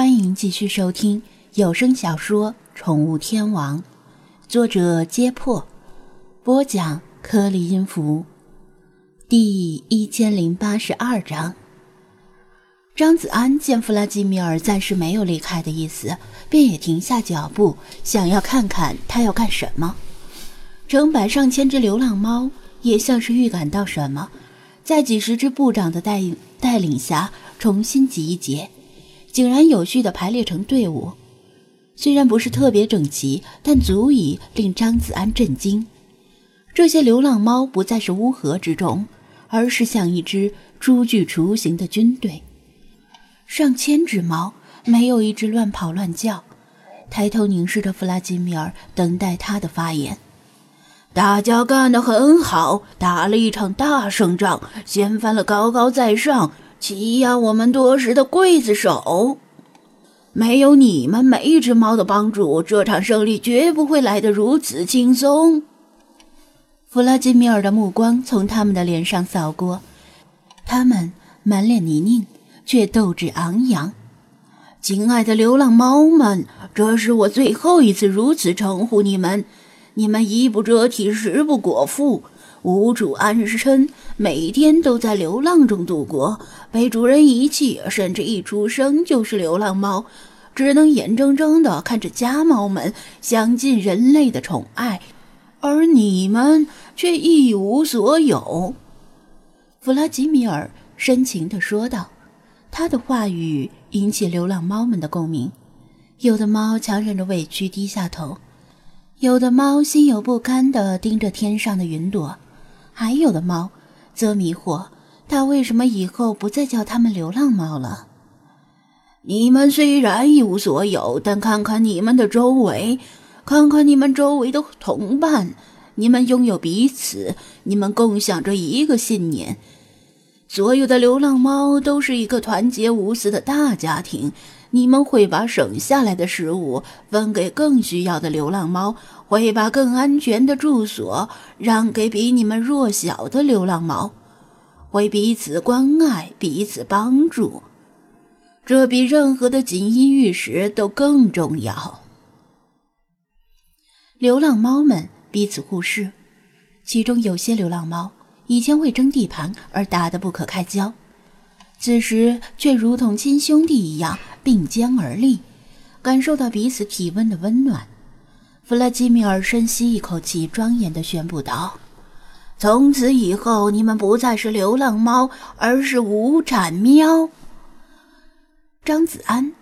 欢迎继续收听有声小说《宠物天王》，作者：揭破，播讲：颗粒音符，第一千零八十二章。张子安见弗拉基米尔暂时没有离开的意思，便也停下脚步，想要看看他要干什么。成百上千只流浪猫也像是预感到什么，在几十只部长的带带领下重新集结。井然有序地排列成队伍，虽然不是特别整齐，但足以令张子安震惊。这些流浪猫不再是乌合之众，而是像一支初具雏形的军队。上千只猫，没有一只乱跑乱叫，抬头凝视着弗拉基米尔，等待他的发言。大家干得很好，打了一场大胜仗，掀翻了高高在上。欺压我们多时的刽子手，没有你们每一只猫的帮助，这场胜利绝不会来得如此轻松。弗拉基米尔的目光从他们的脸上扫过，他们满脸泥泞，却斗志昂扬。亲爱的流浪猫们，这是我最后一次如此称呼你们。你们衣不遮体，食不果腹。无主安身，每天都在流浪中度过，被主人遗弃，甚至一出生就是流浪猫，只能眼睁睁地看着家猫们享尽人类的宠爱，而你们却一无所有。”弗拉基米尔深情地说道，他的话语引起流浪猫们的共鸣，有的猫强忍着委屈低下头，有的猫心有不甘地盯着天上的云朵。还有的猫，则迷惑他为什么以后不再叫它们流浪猫了。你们虽然一无所有，但看看你们的周围，看看你们周围的同伴，你们拥有彼此，你们共享着一个信念。所有的流浪猫都是一个团结无私的大家庭。你们会把省下来的食物分给更需要的流浪猫，会把更安全的住所让给比你们弱小的流浪猫，会彼此关爱、彼此帮助，这比任何的锦衣玉食都更重要。流浪猫们彼此互视，其中有些流浪猫以前为争地盘而打得不可开交。此时却如同亲兄弟一样并肩而立，感受到彼此体温的温暖。弗拉基米尔深吸一口气，庄严地宣布道：“从此以后，你们不再是流浪猫，而是无产喵。”张子安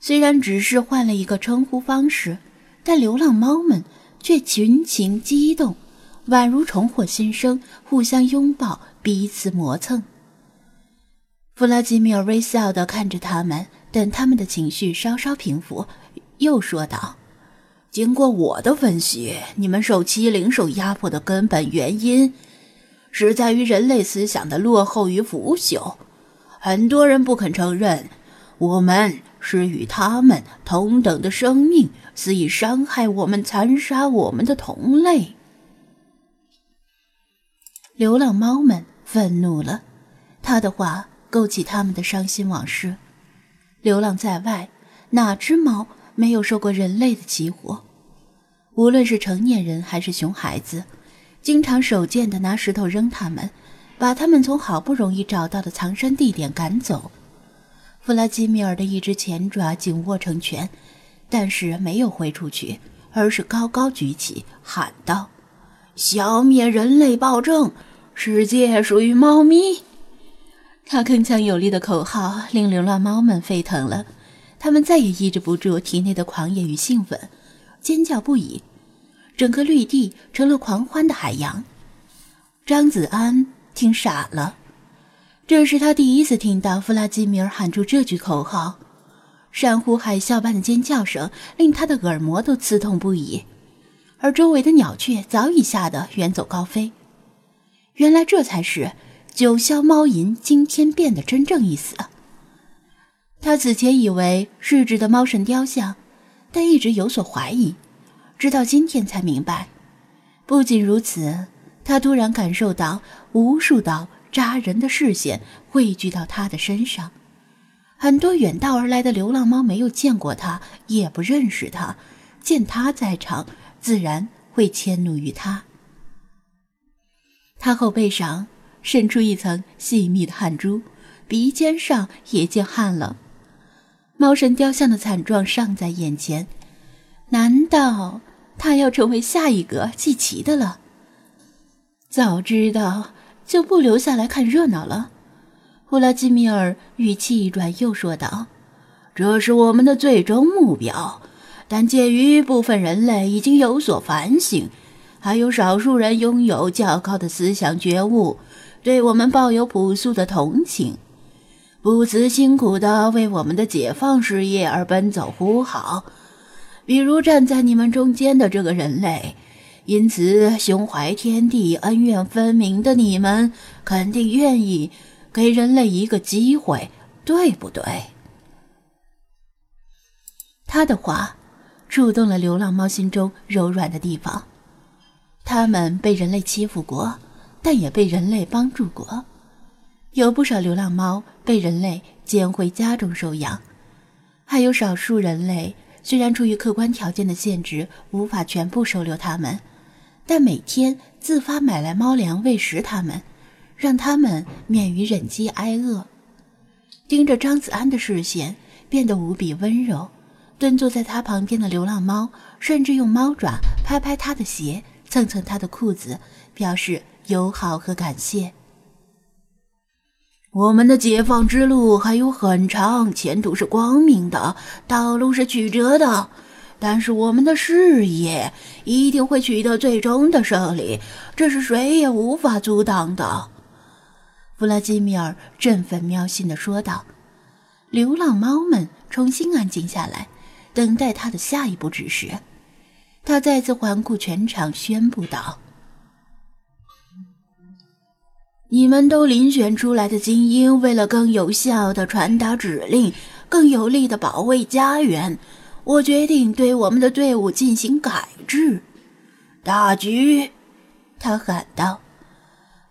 虽然只是换了一个称呼方式，但流浪猫们却群情激动，宛如重获新生，互相拥抱，彼此磨蹭。弗拉基米尔微笑地看着他们，等他们的情绪稍稍平复，又说道：“经过我的分析，你们受欺凌、受压迫的根本原因，是在于人类思想的落后与腐朽。很多人不肯承认，我们是与他们同等的生命，肆意伤害我们、残杀我们的同类。”流浪猫们愤怒了，他的话。勾起他们的伤心往事。流浪在外，哪只猫没有受过人类的起火？无论是成年人还是熊孩子，经常手贱的拿石头扔他们，把他们从好不容易找到的藏身地点赶走。弗拉基米尔的一只前爪紧握成拳，但是没有挥出去，而是高高举起，喊道：“消灭人类暴政，世界属于猫咪。”他铿锵有力的口号令流浪猫们沸腾了，它们再也抑制不住体内的狂野与兴奋，尖叫不已，整个绿地成了狂欢的海洋。张子安听傻了，这是他第一次听到弗拉基米尔喊出这句口号，山呼海啸般的尖叫声令他的耳膜都刺痛不已，而周围的鸟雀早已吓得远走高飞。原来这才是。九霄猫吟今天变得真正意思。他此前以为是指的猫神雕像，但一直有所怀疑，直到今天才明白。不仅如此，他突然感受到无数道扎人的视线汇聚到他的身上，很多远道而来的流浪猫没有见过他，也不认识他，见他在场，自然会迁怒于他。他后背上渗出一层细密的汗珠，鼻尖上也见汗了。猫神雕像的惨状尚在眼前，难道他要成为下一个祭旗的了？早知道就不留下来看热闹了。弗拉基米尔语气一转，又说道：“这是我们的最终目标，但鉴于部分人类已经有所反省，还有少数人拥有较高的思想觉悟，对我们抱有朴素的同情。”不辞辛苦的为我们的解放事业而奔走呼号，比如站在你们中间的这个人类，因此胸怀天地、恩怨分明的你们，肯定愿意给人类一个机会，对不对？他的话触动了流浪猫心中柔软的地方，他们被人类欺负过，但也被人类帮助过。有不少流浪猫被人类捡回家中收养，还有少数人类虽然出于客观条件的限制无法全部收留它们，但每天自发买来猫粮喂食它们，让它们免于忍饥挨饿。盯着张子安的视线变得无比温柔，蹲坐在他旁边的流浪猫甚至用猫爪拍拍他的鞋，蹭蹭他的裤子，表示友好和感谢。我们的解放之路还有很长，前途是光明的，道路是曲折的，但是我们的事业一定会取得最终的胜利，这是谁也无法阻挡的。”弗拉基米尔振奋喵心地说道。流浪猫们重新安静下来，等待他的下一步指示。他再次环顾全场，宣布道。你们都遴选出来的精英，为了更有效的传达指令，更有力的保卫家园，我决定对我们的队伍进行改制。大橘，他喊道：“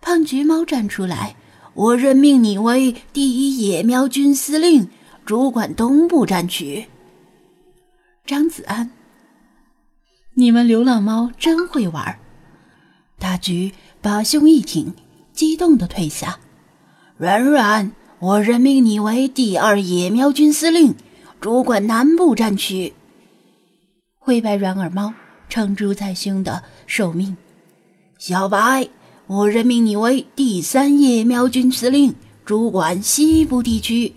胖橘猫站出来，我任命你为第一野喵军司令，主管东部战区。”张子安，你们流浪猫真会玩。大橘把胸一挺。激动的退下，软软，我任命你为第二野喵军司令，主管南部战区。灰白软耳猫撑住在胸的受命。小白，我任命你为第三野喵军司令，主管西部地区。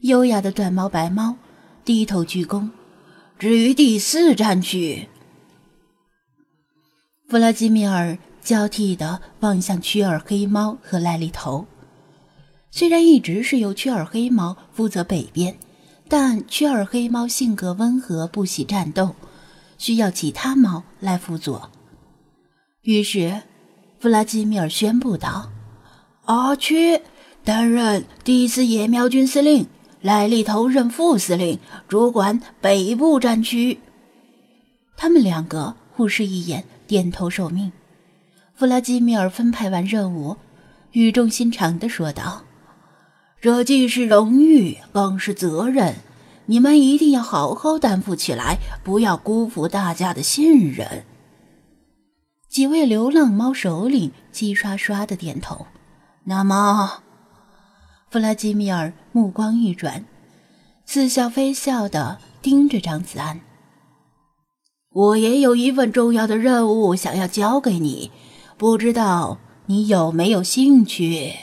优雅的短毛白猫低头鞠躬。至于第四战区，弗拉基米尔。交替地望向曲耳黑猫和赖利头。虽然一直是由曲耳黑猫负责北边，但曲耳黑猫性格温和，不喜战斗，需要其他猫来辅佐。于是，弗拉基米尔宣布道：“阿曲担任第四野喵军司令，赖利头任副司令，主管北部战区。”他们两个互视一眼，点头受命。弗拉基米尔分派完任务，语重心长地说道：“这既是荣誉，更是责任，你们一定要好好担负起来，不要辜负大家的信任。”几位流浪猫首领齐刷刷的点头。那么，弗拉基米尔目光一转，似笑非笑的盯着张子安：“我也有一份重要的任务想要交给你。”不知道你有没有兴趣？